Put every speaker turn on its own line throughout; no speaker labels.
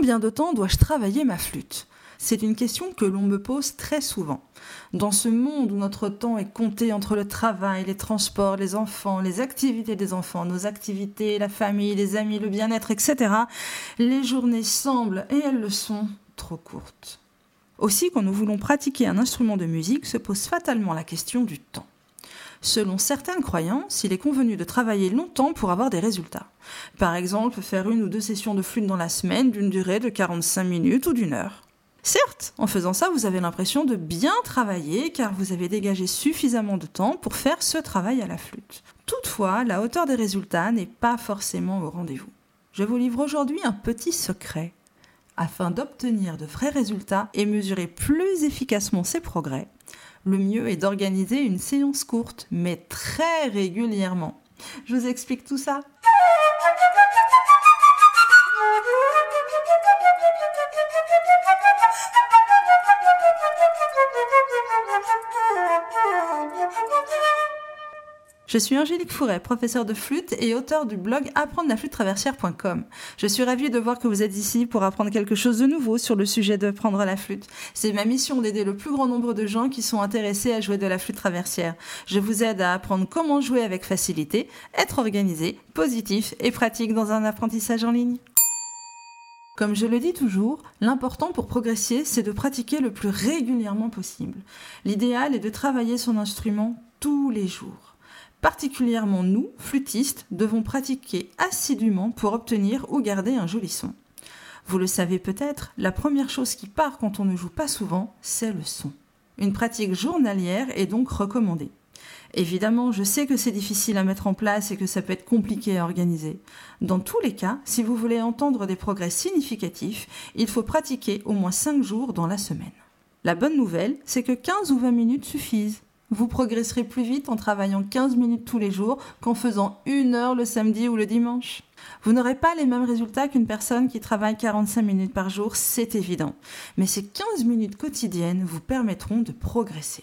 Combien de temps dois-je travailler ma flûte? C'est une question que l'on me pose très souvent. Dans ce monde où notre temps est compté entre le travail, les transports, les enfants, les activités des enfants, nos activités, la famille, les amis, le bien-être, etc., les journées semblent, et elles le sont, trop courtes. Aussi, quand nous voulons pratiquer un instrument de musique, se pose fatalement la question du temps. Selon certaines croyances, il est convenu de travailler longtemps pour avoir des résultats. Par exemple, faire une ou deux sessions de flûte dans la semaine d'une durée de 45 minutes ou d'une heure. Certes, en faisant ça, vous avez l'impression de bien travailler car vous avez dégagé suffisamment de temps pour faire ce travail à la flûte. Toutefois, la hauteur des résultats n'est pas forcément au rendez-vous. Je vous livre aujourd'hui un petit secret. Afin d'obtenir de vrais résultats et mesurer plus efficacement ses progrès, le mieux est d'organiser une séance courte, mais très régulièrement. Je vous explique tout ça. Je suis Angélique Fouret, professeure de flûte et auteur du blog apprendre la flûte traversière.com. Je suis ravie de voir que vous êtes ici pour apprendre quelque chose de nouveau sur le sujet de prendre la flûte. C'est ma mission d'aider le plus grand nombre de gens qui sont intéressés à jouer de la flûte traversière. Je vous aide à apprendre comment jouer avec facilité, être organisé, positif et pratique dans un apprentissage en ligne. Comme je le dis toujours, l'important pour progresser, c'est de pratiquer le plus régulièrement possible. L'idéal est de travailler son instrument tous les jours. Particulièrement nous, flûtistes, devons pratiquer assidûment pour obtenir ou garder un joli son. Vous le savez peut-être, la première chose qui part quand on ne joue pas souvent, c'est le son. Une pratique journalière est donc recommandée. Évidemment, je sais que c'est difficile à mettre en place et que ça peut être compliqué à organiser. Dans tous les cas, si vous voulez entendre des progrès significatifs, il faut pratiquer au moins 5 jours dans la semaine. La bonne nouvelle, c'est que 15 ou 20 minutes suffisent. Vous progresserez plus vite en travaillant 15 minutes tous les jours qu'en faisant une heure le samedi ou le dimanche. Vous n'aurez pas les mêmes résultats qu'une personne qui travaille 45 minutes par jour, c'est évident. Mais ces 15 minutes quotidiennes vous permettront de progresser.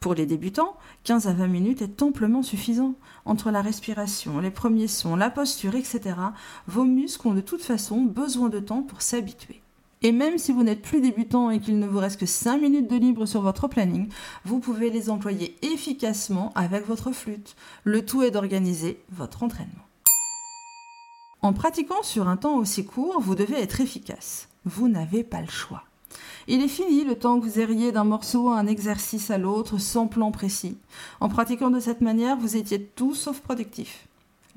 Pour les débutants, 15 à 20 minutes est amplement suffisant. Entre la respiration, les premiers sons, la posture, etc., vos muscles ont de toute façon besoin de temps pour s'habituer. Et même si vous n'êtes plus débutant et qu'il ne vous reste que 5 minutes de libre sur votre planning, vous pouvez les employer efficacement avec votre flûte. Le tout est d'organiser votre entraînement. En pratiquant sur un temps aussi court, vous devez être efficace. Vous n'avez pas le choix. Il est fini le temps que vous erriez d'un morceau à un exercice à l'autre sans plan précis. En pratiquant de cette manière, vous étiez tout sauf productif.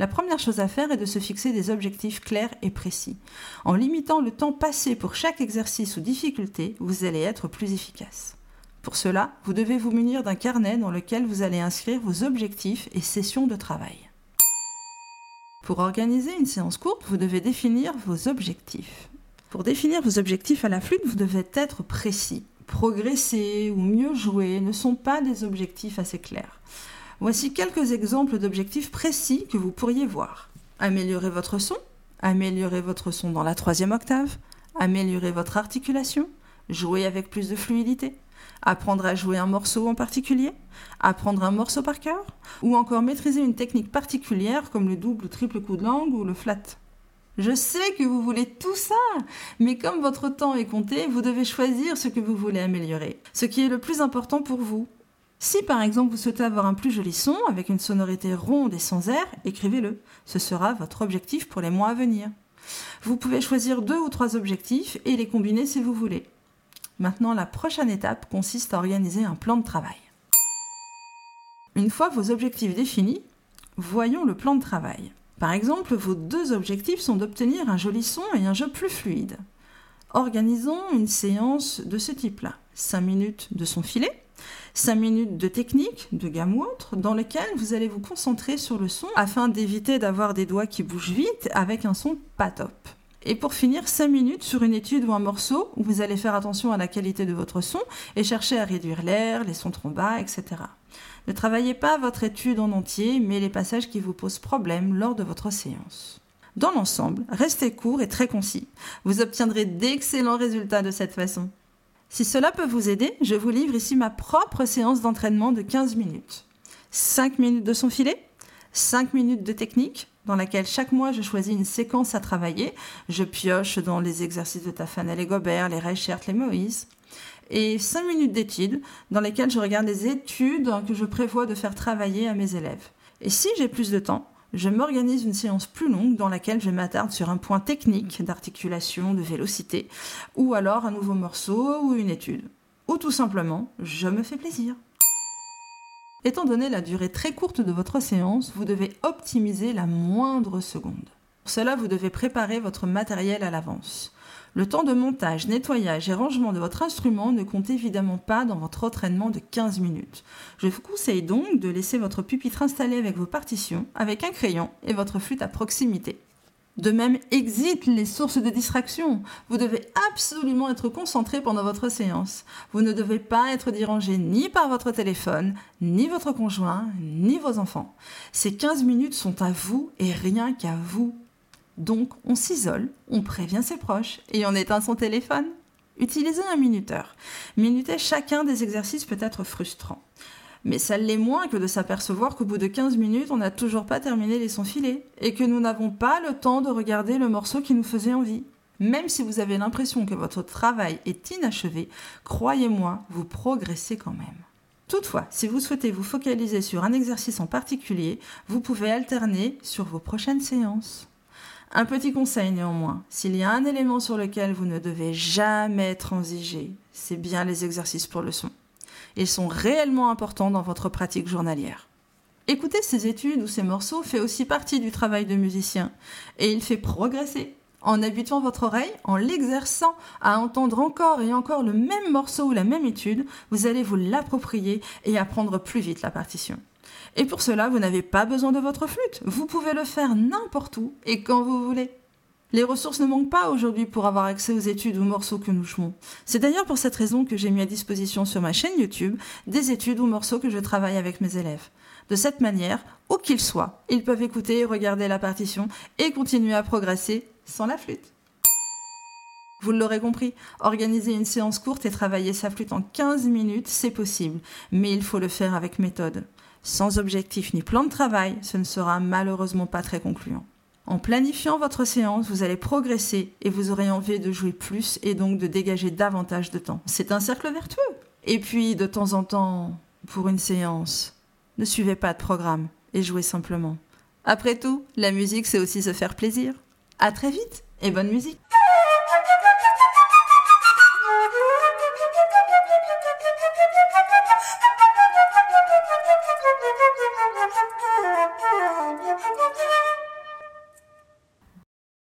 La première chose à faire est de se fixer des objectifs clairs et précis. En limitant le temps passé pour chaque exercice ou difficulté, vous allez être plus efficace. Pour cela, vous devez vous munir d'un carnet dans lequel vous allez inscrire vos objectifs et sessions de travail. Pour organiser une séance courte, vous devez définir vos objectifs. Pour définir vos objectifs à la flûte, vous devez être précis. Progresser ou mieux jouer ne sont pas des objectifs assez clairs. Voici quelques exemples d'objectifs précis que vous pourriez voir. Améliorer votre son, améliorer votre son dans la troisième octave, améliorer votre articulation, jouer avec plus de fluidité, apprendre à jouer un morceau en particulier, apprendre un morceau par cœur, ou encore maîtriser une technique particulière comme le double ou triple coup de langue ou le flat. Je sais que vous voulez tout ça, mais comme votre temps est compté, vous devez choisir ce que vous voulez améliorer, ce qui est le plus important pour vous, si par exemple vous souhaitez avoir un plus joli son avec une sonorité ronde et sans air, écrivez-le. Ce sera votre objectif pour les mois à venir. Vous pouvez choisir deux ou trois objectifs et les combiner si vous voulez. Maintenant, la prochaine étape consiste à organiser un plan de travail. Une fois vos objectifs définis, voyons le plan de travail. Par exemple, vos deux objectifs sont d'obtenir un joli son et un jeu plus fluide. Organisons une séance de ce type-là. 5 minutes de son filet, 5 minutes de technique, de gamme ou autre, dans lesquelles vous allez vous concentrer sur le son afin d'éviter d'avoir des doigts qui bougent vite avec un son pas top. Et pour finir, 5 minutes sur une étude ou un morceau où vous allez faire attention à la qualité de votre son et chercher à réduire l'air, les sons trop bas, etc. Ne travaillez pas votre étude en entier, mais les passages qui vous posent problème lors de votre séance. Dans l'ensemble, restez court et très concis. Vous obtiendrez d'excellents résultats de cette façon. Si cela peut vous aider, je vous livre ici ma propre séance d'entraînement de 15 minutes. 5 minutes de son filet, 5 minutes de technique, dans laquelle chaque mois je choisis une séquence à travailler. Je pioche dans les exercices de Tafanel et Gobert, les Reichert, les Moïse. Et 5 minutes d'études dans lesquelles je regarde les études que je prévois de faire travailler à mes élèves. Et si j'ai plus de temps, je m'organise une séance plus longue dans laquelle je m'attarde sur un point technique d'articulation, de vélocité, ou alors un nouveau morceau ou une étude. Ou tout simplement, je me fais plaisir. Étant donné la durée très courte de votre séance, vous devez optimiser la moindre seconde. Pour cela, vous devez préparer votre matériel à l'avance. Le temps de montage, nettoyage et rangement de votre instrument ne compte évidemment pas dans votre entraînement de 15 minutes. Je vous conseille donc de laisser votre pupitre installé avec vos partitions, avec un crayon et votre flûte à proximité. De même, exit les sources de distraction. Vous devez absolument être concentré pendant votre séance. Vous ne devez pas être dérangé ni par votre téléphone, ni votre conjoint, ni vos enfants. Ces 15 minutes sont à vous et rien qu'à vous. Donc, on s'isole, on prévient ses proches et on éteint son téléphone. Utilisez un minuteur. Minuter chacun des exercices peut être frustrant. Mais ça l'est moins que de s'apercevoir qu'au bout de 15 minutes, on n'a toujours pas terminé les sons filés et que nous n'avons pas le temps de regarder le morceau qui nous faisait envie. Même si vous avez l'impression que votre travail est inachevé, croyez-moi, vous progressez quand même. Toutefois, si vous souhaitez vous focaliser sur un exercice en particulier, vous pouvez alterner sur vos prochaines séances. Un petit conseil néanmoins, s'il y a un élément sur lequel vous ne devez jamais transiger, c'est bien les exercices pour le son. Ils sont réellement importants dans votre pratique journalière. Écouter ces études ou ces morceaux fait aussi partie du travail de musicien et il fait progresser. En habituant votre oreille, en l'exerçant à entendre encore et encore le même morceau ou la même étude, vous allez vous l'approprier et apprendre plus vite la partition. Et pour cela, vous n'avez pas besoin de votre flûte. Vous pouvez le faire n'importe où et quand vous voulez. Les ressources ne manquent pas aujourd'hui pour avoir accès aux études ou morceaux que nous jouons. C'est d'ailleurs pour cette raison que j'ai mis à disposition sur ma chaîne YouTube des études ou morceaux que je travaille avec mes élèves. De cette manière, où qu'ils soient, ils peuvent écouter et regarder la partition et continuer à progresser sans la flûte. Vous l'aurez compris, organiser une séance courte et travailler sa flûte en 15 minutes, c'est possible, mais il faut le faire avec méthode. Sans objectif ni plan de travail, ce ne sera malheureusement pas très concluant. En planifiant votre séance, vous allez progresser et vous aurez envie de jouer plus et donc de dégager davantage de temps. C'est un cercle vertueux. Et puis, de temps en temps, pour une séance, ne suivez pas de programme et jouez simplement. Après tout, la musique, c'est aussi se faire plaisir. À très vite et bonne musique!